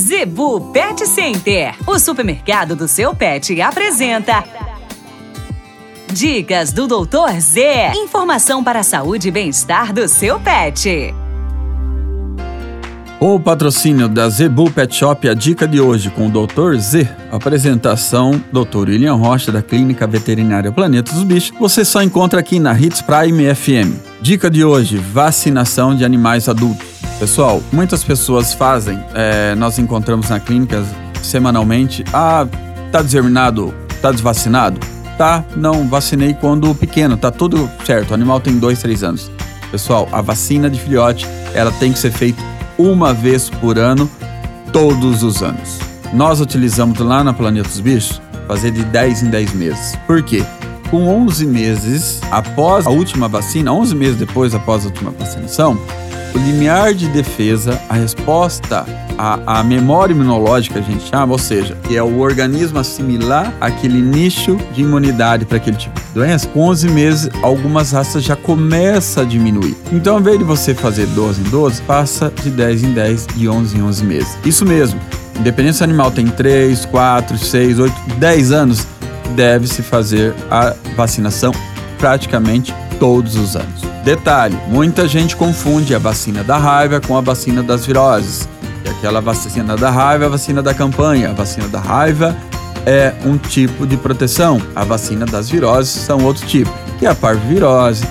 Zebu Pet Center, o supermercado do seu pet, apresenta. Dicas do Doutor Z. Informação para a saúde e bem-estar do seu pet. O patrocínio da Zebu Pet Shop, a dica de hoje com o Dr. Z. Apresentação Dr. William Rocha, da Clínica Veterinária Planeta dos Bichos. Você só encontra aqui na Hits Prime FM. Dica de hoje: vacinação de animais adultos. Pessoal, muitas pessoas fazem, é, nós encontramos na clínica semanalmente, ah, tá determinado, tá desvacinado? Tá, não, vacinei quando pequeno, tá tudo certo, o animal tem dois, três anos. Pessoal, a vacina de filhote, ela tem que ser feita uma vez por ano, todos os anos. Nós utilizamos lá na Planeta dos Bichos fazer de 10 em 10 meses. Por quê? Com 11 meses após a última vacina, 11 meses depois após a última vacinação, o limiar de defesa, a resposta à, à memória imunológica, a gente chama, ou seja, que é o organismo assimilar aquele nicho de imunidade para aquele tipo de doença, com 11 meses, algumas raças já começam a diminuir. Então, ao invés de você fazer 12 em 12, passa de 10 em 10 e 11 em 11 meses. Isso mesmo, independente se o animal tem 3, 4, 6, 8, 10 anos, deve-se fazer a vacinação praticamente todos os anos. Detalhe: muita gente confunde a vacina da raiva com a vacina das viroses. E aquela vacina da raiva é a vacina da campanha. A vacina da raiva é um tipo de proteção. A vacina das viroses são outro tipo, que é a parvovirose,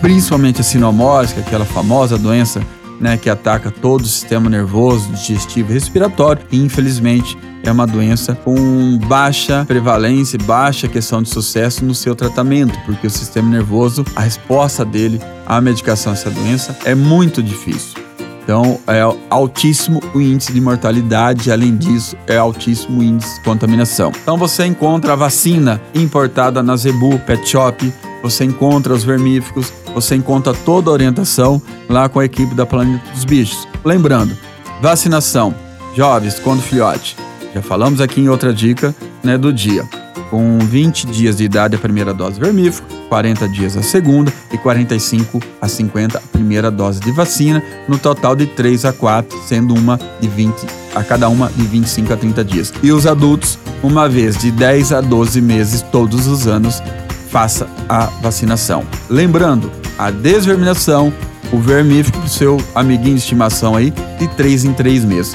principalmente a sinomose, que é aquela famosa doença né, que ataca todo o sistema nervoso, digestivo e respiratório. E infelizmente é uma doença com baixa prevalência, baixa questão de sucesso no seu tratamento, porque o sistema nervoso, a resposta dele à medicação dessa doença é muito difícil. Então, é altíssimo o índice de mortalidade, além disso, é altíssimo o índice de contaminação. Então, você encontra a vacina importada na Zebu Pet Shop, você encontra os vermífugos, você encontra toda a orientação lá com a equipe da Planeta dos Bichos. Lembrando, vacinação, jovens quando filhote, já falamos aqui em outra dica né, do dia. Com 20 dias de idade a primeira dose vermífugo, 40 dias a segunda e 45 a 50 a primeira dose de vacina, no total de 3 a 4, sendo uma de 20 a cada uma de 25 a 30 dias. E os adultos, uma vez de 10 a 12 meses todos os anos, faça a vacinação. Lembrando, a desverminação, o vermífugo para o seu amiguinho de estimação aí, de 3 em 3 meses.